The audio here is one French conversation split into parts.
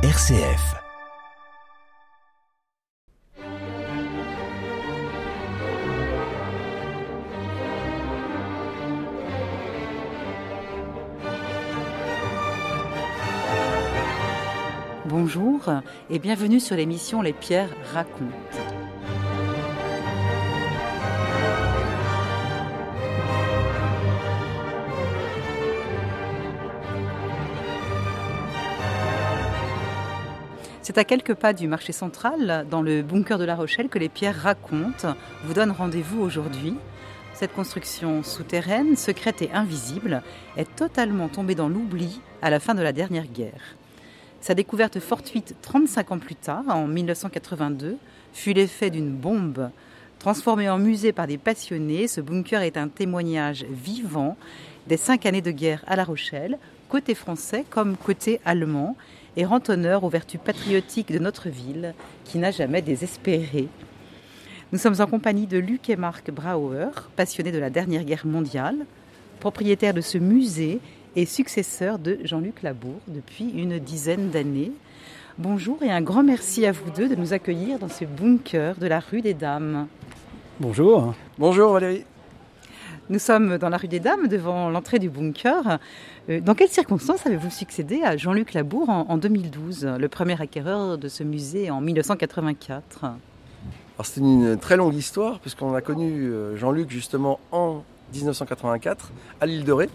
RCF. Bonjour et bienvenue sur l'émission Les Pierres racontent. C'est à quelques pas du marché central, dans le bunker de La Rochelle, que les pierres racontent vous donnent rendez-vous aujourd'hui. Cette construction souterraine, secrète et invisible, est totalement tombée dans l'oubli à la fin de la dernière guerre. Sa découverte fortuite 35 ans plus tard, en 1982, fut l'effet d'une bombe. Transformé en musée par des passionnés, ce bunker est un témoignage vivant des cinq années de guerre à La Rochelle, côté français comme côté allemand, et rend honneur aux vertus patriotiques de notre ville, qui n'a jamais désespéré. Nous sommes en compagnie de Luc et Marc Brauer, passionnés de la dernière guerre mondiale, propriétaires de ce musée et successeurs de Jean-Luc Labour depuis une dizaine d'années. Bonjour et un grand merci à vous deux de nous accueillir dans ce bunker de la rue des Dames. Bonjour. Bonjour Valérie. Nous sommes dans la rue des Dames, devant l'entrée du bunker. Euh, dans quelles circonstances avez-vous succédé à Jean-Luc Labour en 2012, le premier acquéreur de ce musée en 1984 C'est une très longue histoire, puisqu'on a connu euh, Jean-Luc justement en 1984 à l'île de Ré.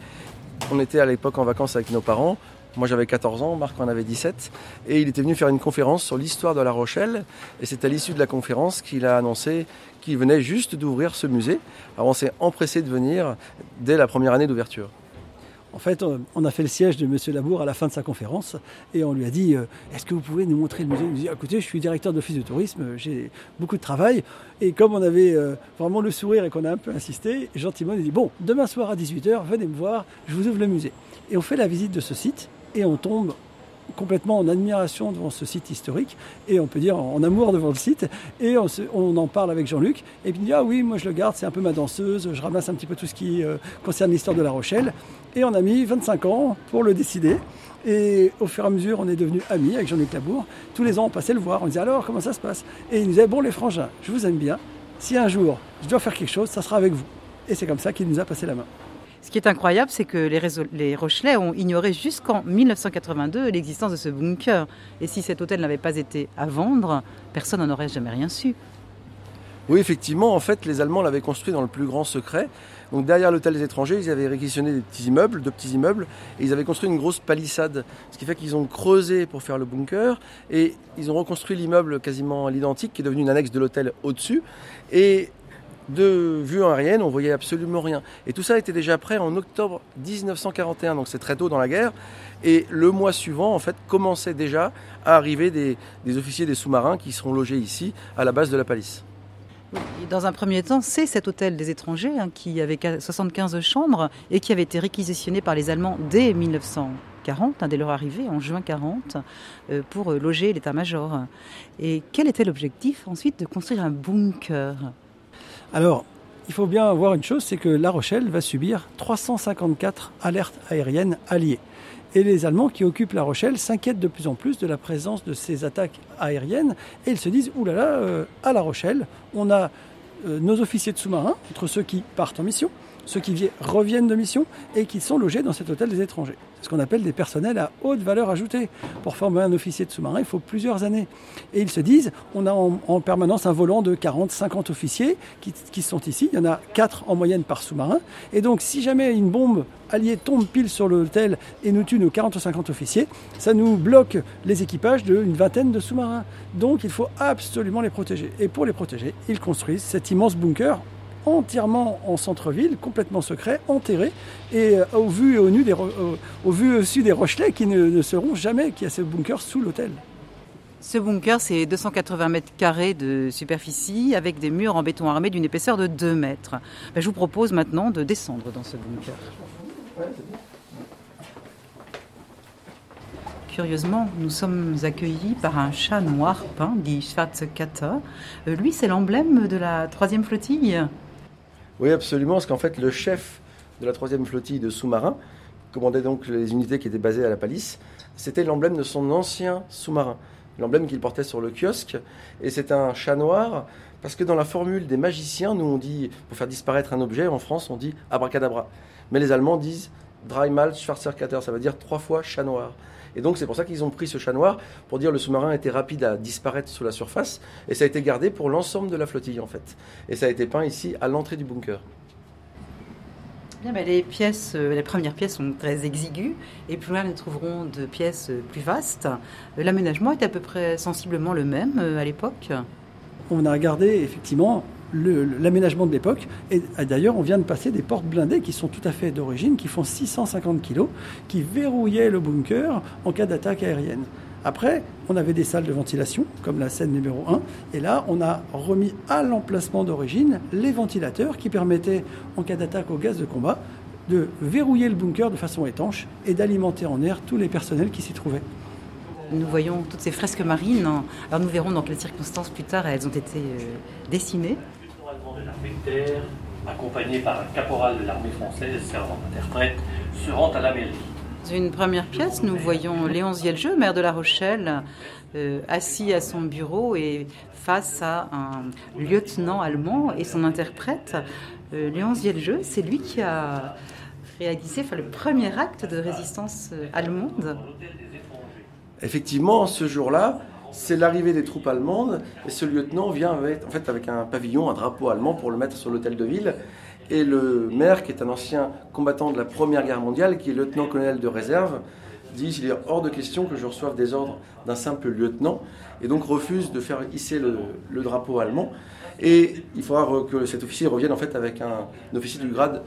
On était à l'époque en vacances avec nos parents. Moi j'avais 14 ans, Marc en avait 17. Et il était venu faire une conférence sur l'histoire de La Rochelle. Et c'est à l'issue de la conférence qu'il a annoncé qu'il venait juste d'ouvrir ce musée. Alors on s'est empressé de venir dès la première année d'ouverture. En fait, on a fait le siège de M. Labour à la fin de sa conférence et on lui a dit euh, Est-ce que vous pouvez nous montrer le musée? Il nous dit Écoutez, je suis directeur d'office de tourisme, j'ai beaucoup de travail. Et comme on avait euh, vraiment le sourire et qu'on a un peu insisté, gentiment, il dit Bon, demain soir à 18h, venez me voir, je vous ouvre le musée. Et on fait la visite de ce site et on tombe complètement en admiration devant ce site historique et on peut dire en amour devant le site. Et on, en parle avec Jean-Luc et puis il dit ah oui moi je le garde c'est un peu ma danseuse je ramasse un petit peu tout ce qui euh, concerne l'histoire de La Rochelle. Et on a mis 25 ans pour le décider. Et au fur et à mesure on est devenu amis avec Jean-Luc Labour. Tous les ans on passait le voir on disait alors comment ça se passe? Et il nous disait bon les frangins je vous aime bien. Si un jour je dois faire quelque chose ça sera avec vous. Et c'est comme ça qu'il nous a passé la main ce qui est incroyable, c'est que les, Rochelais ont ignoré jusqu'en 1982 l'existence de ce bunker. Et si cet hôtel n'avait pas été à vendre, personne n'en aurait jamais rien su. Oui, effectivement, en fait, les Allemands l'avaient construit dans le plus grand secret. Donc derrière l'hôtel des étrangers, ils avaient réquisitionné des petits immeubles, deux petits immeubles, et ils avaient construit une grosse palissade. Ce qui fait qu'ils ont creusé pour faire le bunker, et ils ont reconstruit l'immeuble quasiment à l'identique, qui est devenu une annexe de l'hôtel au-dessus. Et de vue aérienne, on voyait absolument rien. Et tout ça était déjà prêt en octobre 1941, donc c'est très tôt dans la guerre. Et le mois suivant, en fait, commençait déjà à arriver des, officiers des sous-marins qui seront logés ici, à la base de la palisse. Dans un premier temps, c'est cet hôtel des étrangers hein, qui avait 75 chambres et qui avait été réquisitionné par les Allemands dès 1940, hein, dès leur arrivée en juin 40, euh, pour euh, loger l'état-major. Et quel était l'objectif ensuite de construire un bunker? Alors, il faut bien voir une chose, c'est que La Rochelle va subir 354 alertes aériennes alliées. Et les Allemands qui occupent La Rochelle s'inquiètent de plus en plus de la présence de ces attaques aériennes et ils se disent, oulala, euh, à La Rochelle, on a euh, nos officiers de sous-marins, entre ceux qui partent en mission, ceux qui reviennent de mission et qui sont logés dans cet hôtel des étrangers. C'est ce qu'on appelle des personnels à haute valeur ajoutée. Pour former un officier de sous-marin, il faut plusieurs années. Et ils se disent, on a en, permanence un volant de 40, 50 officiers qui, sont ici. Il y en a 4 en moyenne par sous-marin. Et donc, si jamais une bombe alliée tombe pile sur l'hôtel et nous tue nos 40 ou 50 officiers, ça nous bloque les équipages d'une vingtaine de sous-marins. Donc, il faut absolument les protéger. Et pour les protéger, ils construisent cet immense bunker entièrement en centre-ville, complètement secret, enterré, et euh, au vu et au, nu des, des Rochelais qui ne, seront jamais qu'il y a ce bunker sous l'hôtel. Ce bunker, c'est 280 mètres carrés de superficie avec des murs en béton armé d'une épaisseur de 2 mètres. Ben, je vous propose maintenant de descendre dans ce bunker. Curieusement, nous sommes accueillis par un chat noir peint, dit Schwarzkata. Euh, lui, c'est l'emblème de la troisième flottille? Oui, absolument, parce qu'en fait, le chef de la troisième flottille de sous-marins, commandait donc les unités qui étaient basées à la Palisse, c'était l'emblème de son ancien sous-marin, l'emblème qu'il portait sur le kiosque. Et c'est un chat noir, parce que dans la formule des magiciens, nous on dit, pour faire disparaître un objet, en France on dit abracadabra. Mais les Allemands disent Dreimal Schwarzerkater, ça veut dire trois fois chat noir. Et donc c'est pour ça qu'ils ont pris ce chat noir pour dire le sous-marin était rapide à disparaître sous la surface et ça a été gardé pour l'ensemble de la flottille en fait. Et ça a été peint ici à l'entrée du bunker. Bien, les pièces, euh, les premières pièces sont très exiguës et plus loin nous trouverons de pièces euh, plus vastes. Euh, l'aménagement est à peu près sensiblement le même à l'époque? On a gardé effectivement l'aménagement de l'époque. Et d'ailleurs, on vient de passer des portes blindées qui sont tout à fait d'origine, qui font 650 kg, qui verrouillaient le bunker en cas d'attaque aérienne. Après, on avait des salles de ventilation, comme la scène numéro 1, et là, on a remis à l'emplacement d'origine les ventilateurs qui permettaient, en cas d'attaque au gaz de combat, de verrouiller le bunker de façon étanche et d'alimenter en air tous les personnels qui s'y trouvaient. Nous voyons toutes ces fresques marines. Alors nous verrons dans quelles circonstances plus tard elles ont été euh, de l'armée de terre, accompagné par un caporal de l'armée française servant d'interprète, se rend à la mairie. Dans une première pièce, nous voyons Léon Zielgeux, maire de La Rochelle, euh, assis à son bureau et face à un lieutenant allemand et son interprète. Euh, Léon Zielgeux, c'est lui qui a réalisé le premier acte de résistance euh, allemande. Effectivement, ce jour-là, c'est l'arrivée des troupes allemandes et ce lieutenant vient avec, en fait avec un pavillon, un drapeau allemand pour le mettre sur l'hôtel de ville. Et le maire, qui est un ancien combattant de la Première Guerre mondiale, qui est lieutenant-colonel de réserve, dit qu'il est hors de question que je reçoive des ordres d'un simple lieutenant, et donc refuse de faire hisser le, drapeau allemand. Et il faudra que cet officier revienne en fait avec un, un officier du grade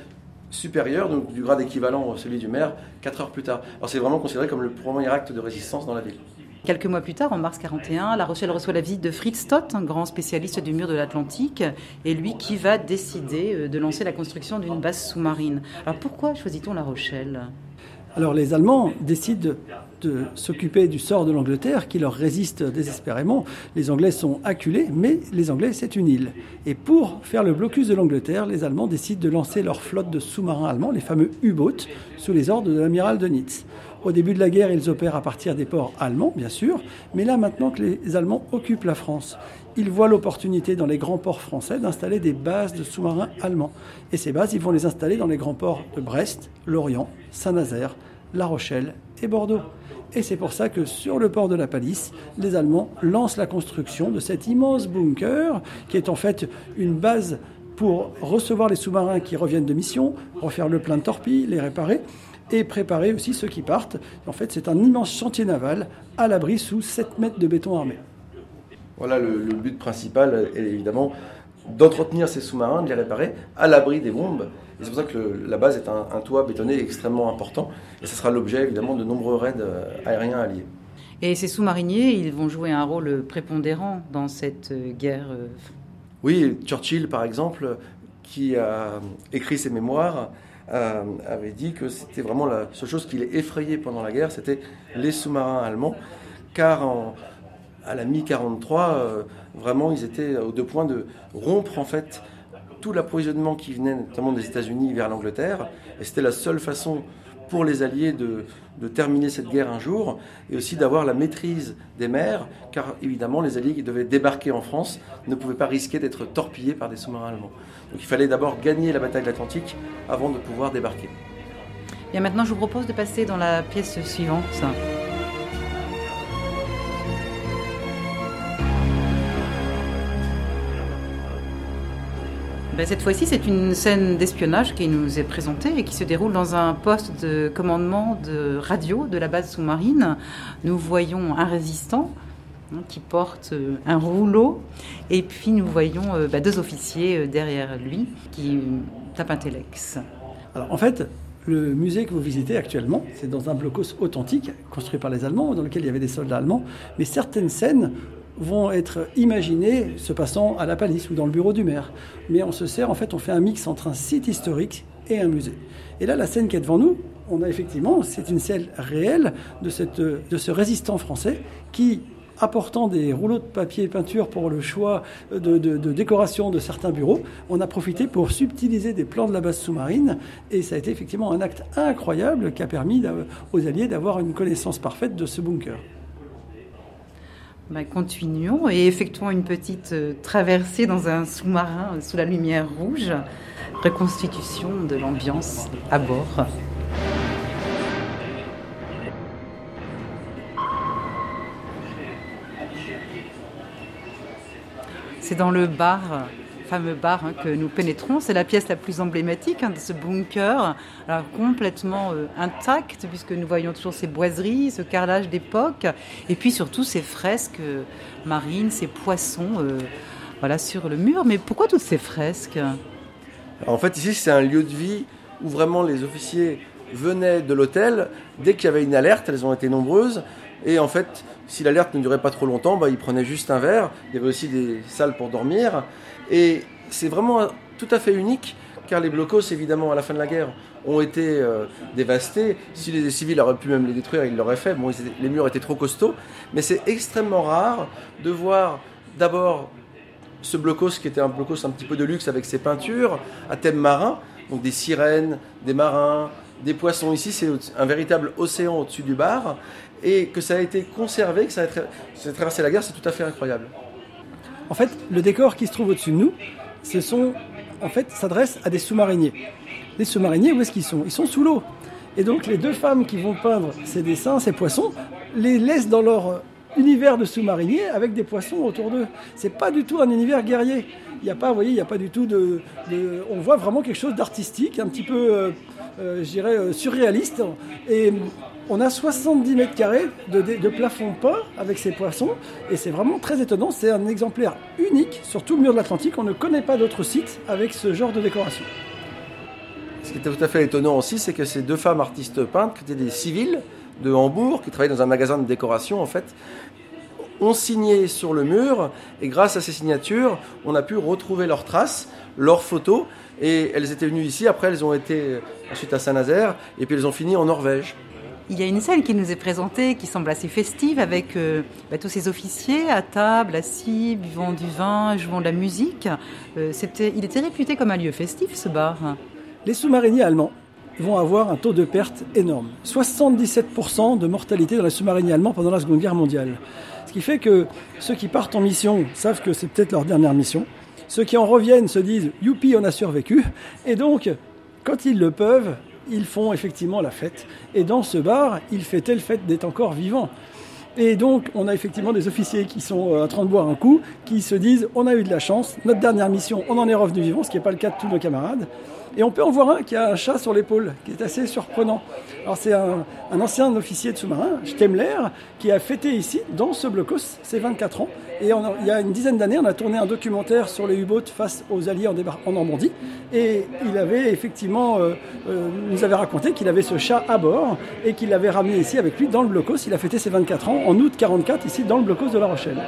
supérieur, donc du grade équivalent à celui du maire, 4 heures plus tard. Alors c'est vraiment considéré comme le premier acte de résistance dans la ville. Quelques mois plus tard, en mars 41, La Rochelle reçoit la visite de Fritz Stott, un grand spécialiste du mur de l'Atlantique, et lui qui va décider euh, de lancer la construction d'une base sous-marine. Alors pourquoi choisit-on La Rochelle? Alors les Allemands décident de s'occuper du sort de l'Angleterre qui leur résiste désespérément. Les Anglais sont acculés, mais les Anglais, c'est une île. Et pour faire le blocus de l'Angleterre, les Allemands décident de lancer leur flotte de sous-marins allemands, les fameux U-boats, sous les ordres de l'amiral de Nitz. Au début de la guerre, ils opèrent à partir des ports allemands, bien sûr, mais là, maintenant que les Allemands occupent la France, ils voient l'opportunité dans les grands ports français d'installer des bases de sous-marins allemands. Et ces bases, ils vont les installer dans les grands ports de Brest, Lorient, Saint-Nazaire, La Rochelle et Bordeaux. Et c'est pour ça que sur le port de la Palisse, les Allemands lancent la construction de cet immense bunker, qui est en fait une base pour recevoir les sous-marins qui reviennent de mission, refaire le plein de torpilles, les réparer, et préparer aussi ceux qui partent. En fait, c'est un immense chantier naval à l'abri sous 7 mètres de béton armé. Voilà, le, but principal est évidemment d'entretenir ces sous-marins, de les réparer à l'abri des bombes. Et c'est pour ça que la base est un, toit bétonné extrêmement important. Et ce sera l'objet évidemment de nombreux raids euh, aériens alliés. Et ces sous-mariniers, ils vont jouer un rôle prépondérant dans cette euh, guerre. Euh, oui, Churchill par exemple, qui a écrit ses mémoires, euh, avait dit que c'était vraiment la seule chose qui l'effrayait pendant la guerre, c'était les sous-marins allemands, car à la mi-43, euh, vraiment, ils étaient au deux points de rompre en fait tout l'approvisionnement qui venait notamment des États-Unis vers l'Angleterre, et c'était la seule façon pour les Alliés de, terminer cette guerre un jour et aussi d'avoir la maîtrise des mers, car évidemment les Alliés qui devaient débarquer en France ne pouvaient pas risquer d'être torpillés par des sous-marins allemands. Donc il fallait d'abord gagner la bataille de l'Atlantique avant de pouvoir débarquer. Bien maintenant je vous propose de passer dans la pièce suivante. Ben, cette fois-ci, c'est une scène d'espionnage qui nous est présentée et qui se déroule dans un poste de commandement de radio de la base sous-marine. Nous voyons un résistant hein, qui porte euh, un rouleau et puis nous voyons euh, ben, deux officiers euh, derrière lui qui tapent un téléx. Alors en fait, le musée que vous visitez actuellement, c'est dans un blocos authentique construit par les Allemands, dans lequel il y avait des soldats allemands. Mais certaines scènes vont être imaginés se passant à la palisse ou dans le bureau du maire. Mais on se sert, en fait, on fait un mix entre un site historique et un musée. Et là, la scène qui est devant nous, on a effectivement, c'est une scène réelle de ce résistant français qui apportant des rouleaux de papier peinture pour le choix de, décoration de certains bureaux, on a profité pour subtiliser des plans de la base sous-marine et ça a été effectivement un acte incroyable qui a permis aux Alliés d'avoir une connaissance parfaite de ce bunker. Ben, continuons et effectuons une petite euh, traversée dans un sous-marin euh, sous la lumière rouge. Reconstitution de l'ambiance à bord. C'est dans le bar fameux bar hein, que nous pénétrons. C'est la pièce la plus emblématique hein, de ce bunker, alors complètement euh, intact, puisque nous voyons toujours ces boiseries, ce carrelage d'époque, et puis surtout ces fresques euh, marines, ces poissons euh, voilà, sur le mur. Mais pourquoi toutes ces fresques? En fait, ici, c'est un lieu de vie où vraiment les officiers venaient de l'hôtel dès qu'il y avait une alerte, elles ont été nombreuses, et en fait, si l'alerte ne durait pas trop longtemps, bah, ils prenaient juste un verre. Il y avait aussi des salles pour dormir. Et c'est vraiment tout à fait unique, car les blocos, évidemment, à la fin de la guerre, ont été euh, dévastés. Si les civils auraient pu même les détruire, ils l'auraient fait. Bon, les murs étaient trop costauds. Mais c'est extrêmement rare de voir d'abord ce blocos qui était un blocos un petit peu de luxe avec ses peintures à thème marin, donc des sirènes, des marins, des poissons. Ici, c'est un véritable océan au-dessus du bar. Et que ça a été conservé, que ça a traversé la guerre, c'est tout à fait incroyable. En fait, le décor qui se trouve au-dessus de nous, ce sont, en fait, s'adresse à des sous-mariniers. Les sous-mariniers, où est-ce qu'ils sont? Ils sont sous l'eau. Et donc les deux femmes qui vont peindre ces dessins, ces poissons, les laissent dans leur univers de sous-mariniers avec des poissons autour d'eux. C'est pas du tout un univers guerrier. Il n'y a pas, vous voyez, il n'y a pas du tout de, On voit vraiment quelque chose d'artistique, un petit peu, euh, euh, je dirais, euh, surréaliste. Et on a 70 mètres carrés de, plafond peint avec ces poissons et c'est vraiment très étonnant. C'est un exemplaire unique sur tout le mur de l'Atlantique. On ne connaît pas d'autres sites avec ce genre de décoration. Ce qui était tout à fait étonnant aussi, c'est que ces deux femmes artistes peintres, qui étaient des civils de Hambourg, qui travaillaient dans un magasin de décoration en fait, ont signé sur le mur et grâce à ces signatures, on a pu retrouver leurs traces, leurs photos et elles étaient venues ici. Après, elles ont été ensuite à Saint-Nazaire et puis elles ont fini en Norvège. Il y a une scène qui nous est présentée qui semble assez festive avec euh, bah, tous ces officiers à table, assis, buvant du vin, jouant de la musique. Euh, il était réputé comme un lieu festif ce bar. Les sous-mariniers allemands vont avoir un taux de perte énorme. 77% de mortalité dans les sous-mariniers allemands pendant la Seconde Guerre mondiale. Ce qui fait que ceux qui partent en mission savent que c'est peut-être leur dernière mission. Ceux qui en reviennent se disent Youpi, on a survécu. Et donc, quand ils le peuvent, ils font effectivement la fête. Et dans ce bar, ils fêtaient le fait d'être encore vivants. Et donc, on a effectivement des officiers qui sont euh, en train de boire un coup, qui se disent on a eu de la chance, notre dernière mission, on en est revenu vivant, ce qui n'est pas le cas de tous nos camarades. Et on peut en voir un qui a un chat sur l'épaule, qui est assez surprenant. Alors c'est un, ancien officier de sous-marin, Stemler, qui a fêté ici, dans ce blocos, ses 24 ans. Et il y a une dizaine d'années, on a tourné un documentaire sur les U-boats face aux Alliés en, Normandie. Et il avait effectivement, euh, euh, nous avait raconté qu'il avait ce chat à bord et qu'il l'avait ramené ici avec lui dans le blocos. Il a fêté ses 24 ans en août 44 ici dans le blocos de La Rochelle.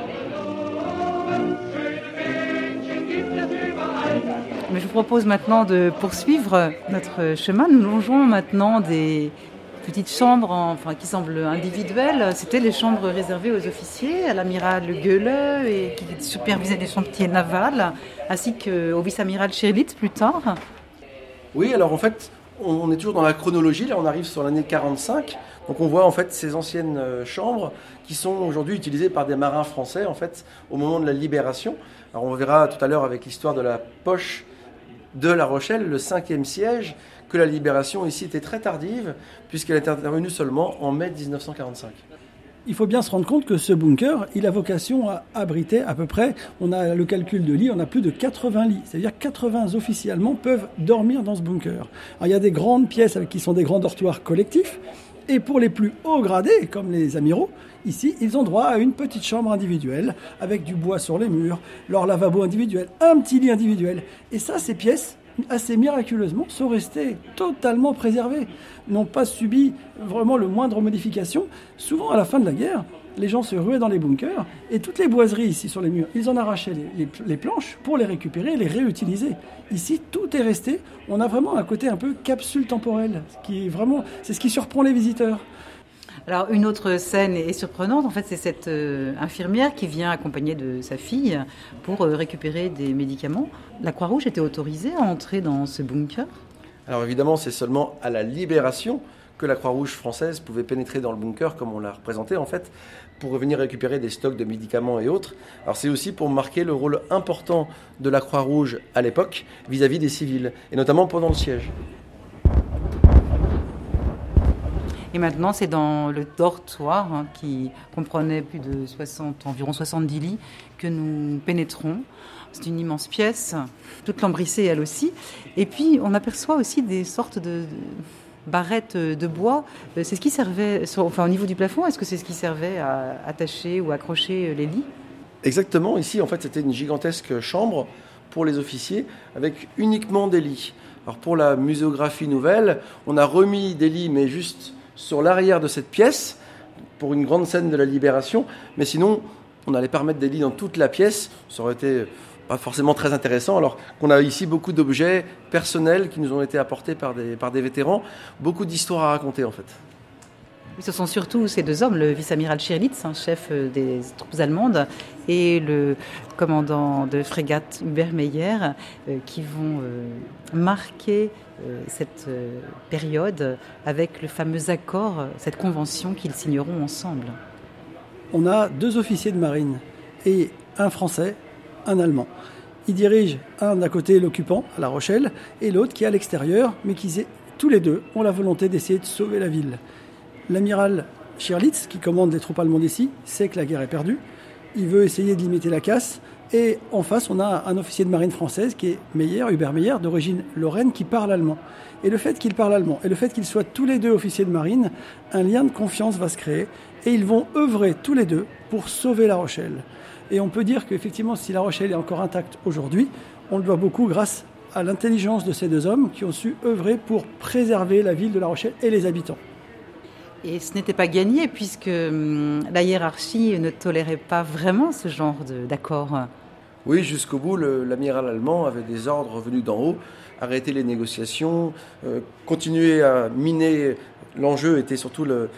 Vous propose maintenant de poursuivre notre chemin. Nous longeons maintenant des petites chambres enfin, qui semblent individuelles. C'était les chambres réservées aux officiers, à l'amiral Goele et qui supervisait les chantiers navals, ainsi qu'au vice-amiral Scherlitz plus tard. Oui, alors en fait, on est toujours dans la chronologie. Là, on arrive sur l'année 45. Donc, on voit en fait ces anciennes euh, chambres qui sont aujourd'hui utilisées par des marins français en fait au moment de la libération. Alors, on verra tout à l'heure avec l'histoire de la poche de La Rochelle, le cinquième siège, que la libération ici était très tardive, puisqu'elle est intervenue seulement en mai 1945 il faut bien se rendre compte que ce bunker, il a vocation à abriter à peu près, on a le calcul de lits, on a plus de 80 lits. C'est-à-dire 80 officiers allemands peuvent dormir dans ce bunker. Alors, il y a des grandes pièces qui sont des grands dortoirs collectifs. Et pour les plus hauts gradés, comme les amiraux, ici, ils ont droit à une petite chambre individuelle avec du bois sur les murs, leur lavabo individuel, un petit lit individuel. Et ça, ces pièces, assez miraculeusement, sont restées totalement préservées, n'ont pas subi vraiment le moindre modification. Souvent, à la fin de la guerre, les gens se ruaient dans les bunkers et toutes les boiseries ici sur les murs, ils en arrachaient les, planches pour les récupérer et les réutiliser. Ici, tout est resté. On a vraiment un côté un peu capsule temporelle, qui est vraiment, c'est ce qui surprend les visiteurs. Alors une autre scène est surprenante, en fait c'est cette euh, infirmière qui vient accompagnée de sa fille pour euh, récupérer des médicaments. La Croix-Rouge était autorisée à entrer dans ce bunker? Alors évidemment c'est seulement à la libération que la Croix-Rouge française pouvait pénétrer dans le bunker comme on l'a représenté en fait pour revenir récupérer des stocks de médicaments et autres. Alors c'est aussi pour marquer le rôle important de la Croix-Rouge à l'époque vis-à-vis des civils et notamment pendant le siège. Et maintenant, c'est dans le dortoir, hein, qui comprenait plus de 60, environ 70 lits, que nous pénétrons. C'est une immense pièce, toute lambrissée elle aussi. Et puis, on aperçoit aussi des sortes de barrettes de bois. Euh, c'est ce qui servait, enfin au niveau du plafond, est-ce que c'est ce qui servait à attacher ou accrocher les lits? Exactement. Ici, en fait, c'était une gigantesque chambre pour les officiers avec uniquement des lits. Alors pour la muséographie nouvelle, on a remis des lits, mais juste sur l'arrière de cette pièce pour une grande scène de la libération. Mais sinon, on n'allait pas remettre des lits dans toute la pièce. Ça aurait été pas forcément très intéressant, alors qu'on a ici beaucoup d'objets personnels qui nous ont été apportés par des, par des vétérans, beaucoup d'histoires à raconter en fait. Ce sont surtout ces deux hommes, le vice-amiral Schirlitz, chef euh, des troupes allemandes, et le commandant de frégate Hubert Meyer, euh, qui vont euh, marquer cette période avec le fameux accord, cette convention qu'ils signeront ensemble. On a deux officiers de marine et un Français, un Allemand. Ils dirigent un d'un côté l'occupant à La Rochelle et l'autre qui est à l'extérieur, mais qui tous les deux ont la volonté d'essayer de sauver la ville. L'amiral Schirlitz, qui commande les troupes allemandes ici, sait que la guerre est perdue. Il veut essayer de limiter la casse. Et en face, on a un officier de marine française qui est Meyer, Hubert Meyer, d'origine lorraine, qui parle allemand. Et le fait qu'il parle allemand et le fait qu'ils soient tous les deux officiers de marine, un lien de confiance va se créer et ils vont œuvrer tous les deux pour sauver La Rochelle. Et on peut dire qu'effectivement, si La Rochelle est encore intacte aujourd'hui, on le doit beaucoup grâce à l'intelligence de ces deux hommes qui ont su œuvrer pour préserver la ville de La Rochelle et les habitants. Et ce n'était pas gagné puisque hum, la hiérarchie ne tolérait pas vraiment ce genre d'accord. Oui, jusqu'au bout, l'amiral allemand avait des ordres venus d'en haut, arrêter les négociations, euh, continuer à miner. L'enjeu était surtout le,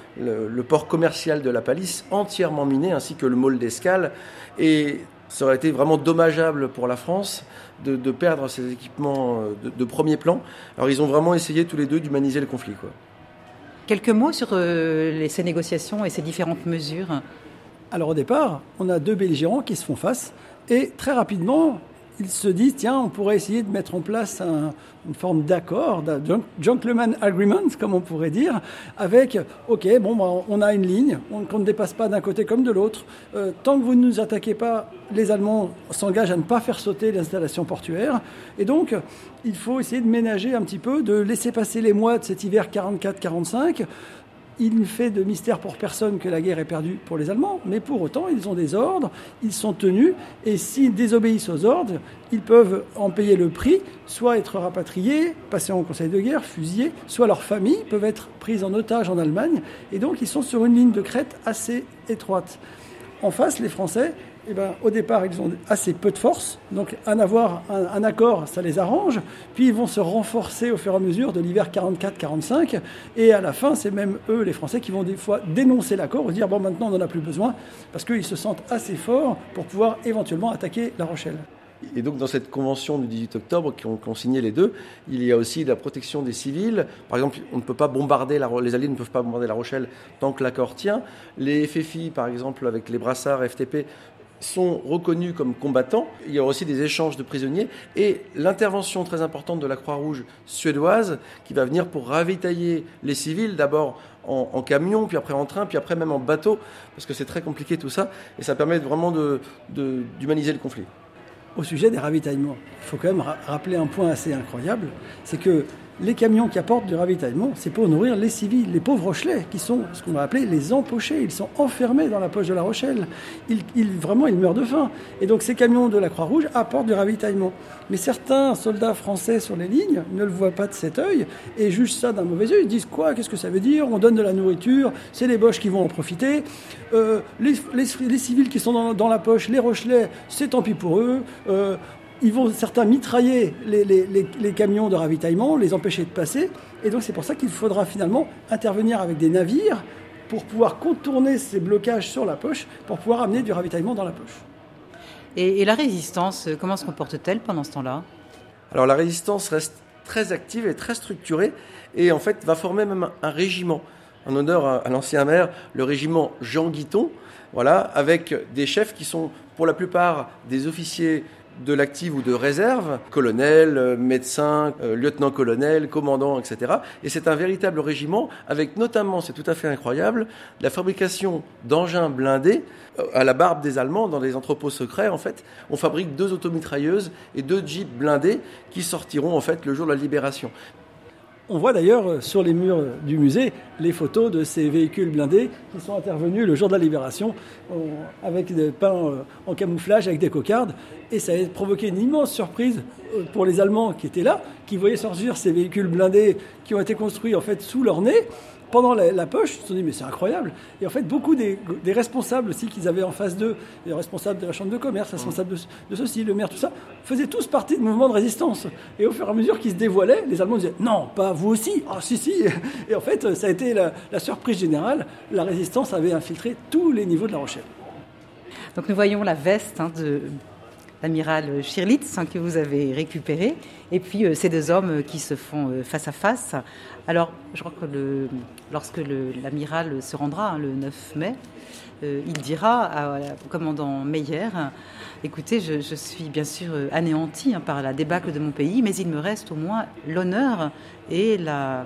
port commercial de la Palisse, entièrement miné, ainsi que le môle d'escale. Et ça aurait été vraiment dommageable pour la France de, perdre ces équipements euh, de, de, premier plan. Alors ils ont vraiment essayé tous les deux d'humaniser le conflit. Quoi. Quelques mots sur euh, ces négociations et ces différentes mesures Alors au départ, on a deux belligérants qui se font face et très rapidement, ils se disent tiens, on pourrait essayer de mettre en place une forme d'accord, d'un gentleman agreement, comme on pourrait dire, avec ok, bon, bah, on a une ligne, qu'on ne dépasse pas d'un côté comme de l'autre. Euh, tant que vous ne nous attaquez pas, les Allemands s'engagent à ne pas faire sauter l'installation portuaire. Et donc, il faut essayer de ménager un petit peu, de laisser passer les mois de cet hiver 44-45 il ne fait de mystère pour personne que la guerre est perdue pour les Allemands, mais pour autant, ils ont des ordres, ils sont tenus, et s'ils désobéissent aux ordres, ils peuvent en payer le prix, soit être rapatriés, passer en conseil de guerre, fusillés, soit leurs familles peuvent être prises en otage en Allemagne, et donc ils sont sur une ligne de crête assez étroite. En face, les Français, eh ben, au départ, ils ont assez peu de force. Donc, en avoir un, accord, ça les arrange. Puis, ils vont se renforcer au fur et à mesure de l'hiver 44-45. Et à la fin, c'est même eux, les Français, qui vont des fois dénoncer l'accord ou dire bon, maintenant, on n'en a plus besoin, parce qu'ils se sentent assez forts pour pouvoir éventuellement attaquer La Rochelle. Et donc dans cette convention du 18 octobre qui ont, signé les deux, il y a aussi la protection des civils. Par exemple, on ne peut pas bombarder les Alliés ne peuvent pas bombarder La Rochelle tant que l'accord tient. Les FFI, par exemple, avec les brassards FTP, sont reconnus comme combattants. Il y aura aussi des échanges de prisonniers et l'intervention très importante de la Croix-Rouge suédoise qui va venir pour ravitailler les civils, d'abord en, camion, puis après en train, puis après même en bateau, parce que c'est très compliqué tout ça, et ça permet vraiment d'humaniser le conflit. Au sujet des ravitaillements, il faut quand même rappeler un point assez incroyable, c'est que les camions qui apportent du ravitaillement, c'est pour nourrir les civils, les pauvres Rochelais, qui sont ce qu'on va appeler les empochés. Ils sont enfermés dans la poche de la Rochelle. Vraiment, ils meurent de faim. Et donc, ces camions de la Croix-Rouge apportent du ravitaillement. Mais certains soldats français sur les lignes ne le voient pas de cet œil et jugent ça d'un mauvais œil. Ils disent quoi? Qu'est-ce que ça veut dire? On donne de la nourriture, c'est les Boches qui vont en profiter. Euh, les, civils qui sont dans, la poche, les Rochelais, c'est tant pis pour eux. Euh, ils vont certains mitrailler les, camions de ravitaillement, les empêcher de passer. Et donc c'est pour ça qu'il faudra finalement intervenir avec des navires pour pouvoir contourner ces blocages sur la poche, pour pouvoir amener du ravitaillement dans la poche. Et, la résistance, comment se comporte-t-elle pendant ce temps-là? Alors la résistance reste très active et très structurée, et en fait va former même un régiment en honneur à, l'ancien maire, le régiment Jean Guiton, voilà, avec des chefs qui sont pour la plupart des officiers de l'active ou de réserve, colonel, euh, médecin, euh, lieutenant-colonel, commandant, etc. Et c'est un véritable régiment avec notamment, c'est tout à fait incroyable, la fabrication d'engins blindés euh, à la barbe des Allemands dans des entrepôts secrets. En fait, on fabrique deux automitrailleuses et deux jeeps blindés qui sortiront en fait le jour de la libération. On voit d'ailleurs euh, sur les murs du musée les photos de ces véhicules blindés qui sont intervenus le jour de la libération avec des peints euh, en camouflage, avec des cocardes. Et ça a provoqué une immense surprise euh, pour les Allemands qui étaient là, qui voyaient sortir ces véhicules blindés qui ont été construits en fait sous leur nez pendant la, poche, ils se sont dit mais c'est incroyable. Et en fait, beaucoup des, responsables aussi qu'ils avaient en face d'eux, les responsables de la chambre de commerce, responsables de, ceci, le maire, tout ça, faisaient tous partie de mouvements de résistance. Et au fur et à mesure qu'ils se dévoilaient, les Allemands disaient non, pas vous aussi. Ah si si. Et en fait, ça a été la, surprise générale. La résistance avait infiltré tous les niveaux de La Rochelle. Donc nous voyons la veste hein, de l'amiral Schirlitz hein, que vous avez récupéré, et puis euh, ces deux hommes qui se font euh, face à face. Alors, je crois que le, lorsque l'amiral se rendra hein, le 9 mai, euh, il dira au commandant Meyer Écoutez, je, suis bien sûr anéanti hein, par la débâcle de mon pays, mais il me reste au moins l'honneur et la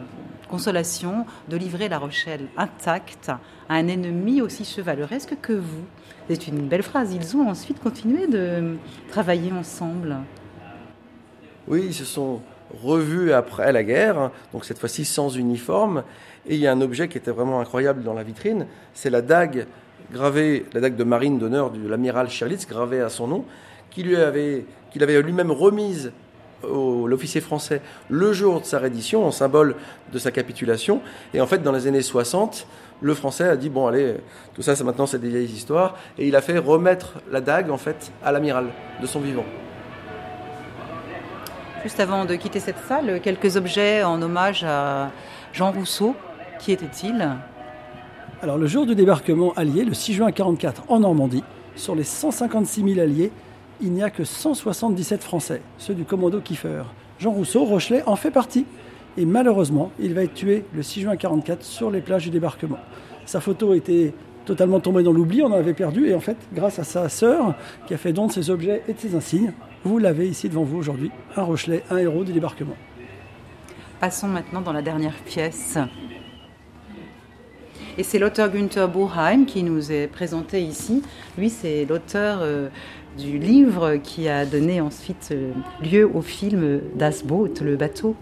consolation de livrer La Rochelle intacte à un ennemi aussi chevaleresque que vous. C'est une belle phrase. Ils ont ensuite continué de travailler ensemble. Oui, ils se sont revus après la guerre, donc cette fois-ci sans uniforme. Et il y a un objet qui était vraiment incroyable dans la vitrine, c'est la dague gravée, la dague de marine d'honneur de l'amiral Scherlitz, gravée à son nom, qu'il avait, avait lui-même remise l'officier français le jour de sa reddition, en symbole de sa capitulation. Et en fait, dans les années 60, le français a dit bon allez, tout ça, ça maintenant c'est des vieilles histoires, et il a fait remettre la dague en fait à l'amiral de son vivant. Juste avant de quitter cette salle, quelques objets en hommage à Jean Rousseau. Qui était-il? Alors le jour du débarquement allié, le 6 juin 1944 en Normandie, sur les 156 000 alliés, il n'y a que 177 Français, ceux du commando Kiefer. Jean Rousseau, Rochelet, en fait partie. Et malheureusement, il va être tué le 6 juin 1944 sur les plages du débarquement. Sa photo était totalement tombée dans l'oubli, on en avait perdu, et en fait, grâce à sa sœur, qui a fait don de ses objets et de ses insignes, vous l'avez ici devant vous aujourd'hui, un Rochelet, un héros du débarquement. Passons maintenant dans la dernière pièce. Et c'est l'auteur Günther Boheim qui nous est présenté ici. Lui, c'est l'auteur euh, du livre qui a donné ensuite euh, lieu au film Das Boot, le bateau.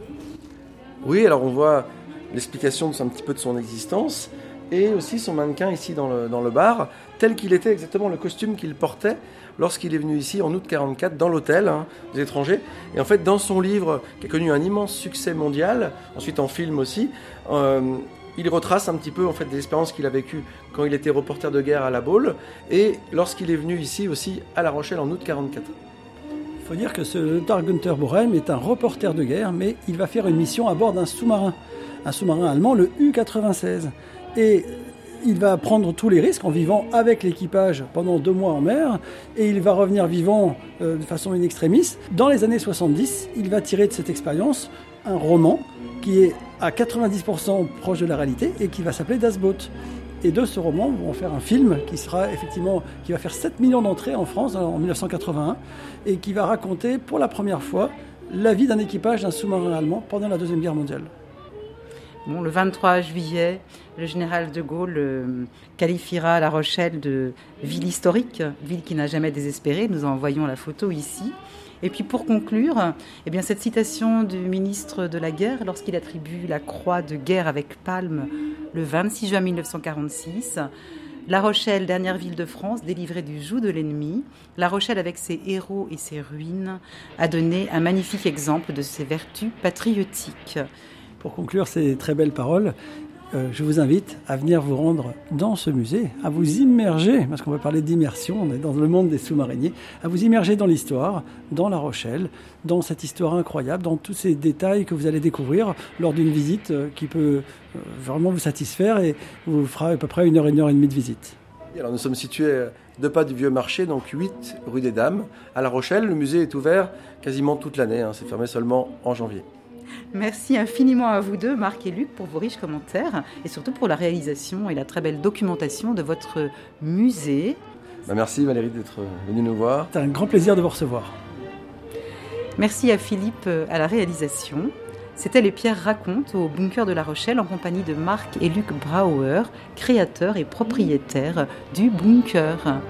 Oui, alors on voit l'explication un petit peu de son existence et aussi son mannequin ici dans le, dans le bar, tel qu'il était exactement le costume qu'il portait lorsqu'il est venu ici en août 44 dans l'hôtel hein, des étrangers. Et en fait, dans son livre, qui a connu un immense succès mondial, ensuite en film aussi, euh, il retrace un petit peu en fait des expériences qu'il a vécues quand il était reporter de guerre à La Baule et lorsqu'il est venu ici aussi à La Rochelle en août 44. Il faut dire que ce Dark Gunther Borheim est un reporter de guerre, mais il va faire une mission à bord d'un sous-marin, un sous-marin allemand, le U-96. Et il va prendre tous les risques en vivant avec l'équipage pendant deux mois en mer et il va revenir vivant euh, de façon in extremis. Dans les années 70, il va tirer de cette expérience un roman qui est à 90% proche de la réalité et qui va s'appeler Das Boot. Et de ce roman, on va faire un film qui sera effectivement, qui va faire 7 millions d'entrées en France en 1981 et qui va raconter pour la première fois la vie d'un équipage d'un sous-marin allemand pendant la Deuxième Guerre mondiale. Le 23 juillet, le général de Gaulle euh, qualifiera La Rochelle de ville historique, ville qui n'a jamais désespéré. Nous en voyons la photo ici. Et puis pour conclure, eh cette citation du ministre de la Guerre lorsqu'il attribue la croix de guerre avec palme le 26 juin 1946. La Rochelle, dernière ville de France, délivrée du joug de l'ennemi, La Rochelle avec ses héros et ses ruines, a donné un magnifique exemple de ses vertus patriotiques. Pour conclure ces très belles paroles, euh, je vous invite à venir vous rendre dans ce musée, à vous immerger, parce qu'on va parler d'immersion, on est dans le monde des sous-mariniers, à vous immerger dans l'histoire, dans La Rochelle, dans cette histoire incroyable, dans tous ces détails que vous allez découvrir lors d'une visite euh, qui peut euh, vraiment vous satisfaire et vous fera à peu près une heure, une heure et demie de visite. Alors nous sommes situés deux pas du Vieux Marché, donc 8 rue des Dames, à La Rochelle. Le musée est ouvert quasiment toute l'année, hein. c'est fermé seulement en janvier. Merci infiniment à vous deux, Marc et Luc, pour vos riches commentaires et surtout pour la réalisation et la très belle documentation de votre musée. Bah, merci Valérie d'être venue nous voir. C'est un grand plaisir de vous recevoir. Merci à Philippe euh, à la réalisation. C'était Les Pierres racontent au Bunker de La Rochelle en compagnie de Marc et Luc Brauer, créateurs et propriétaires du Bunker.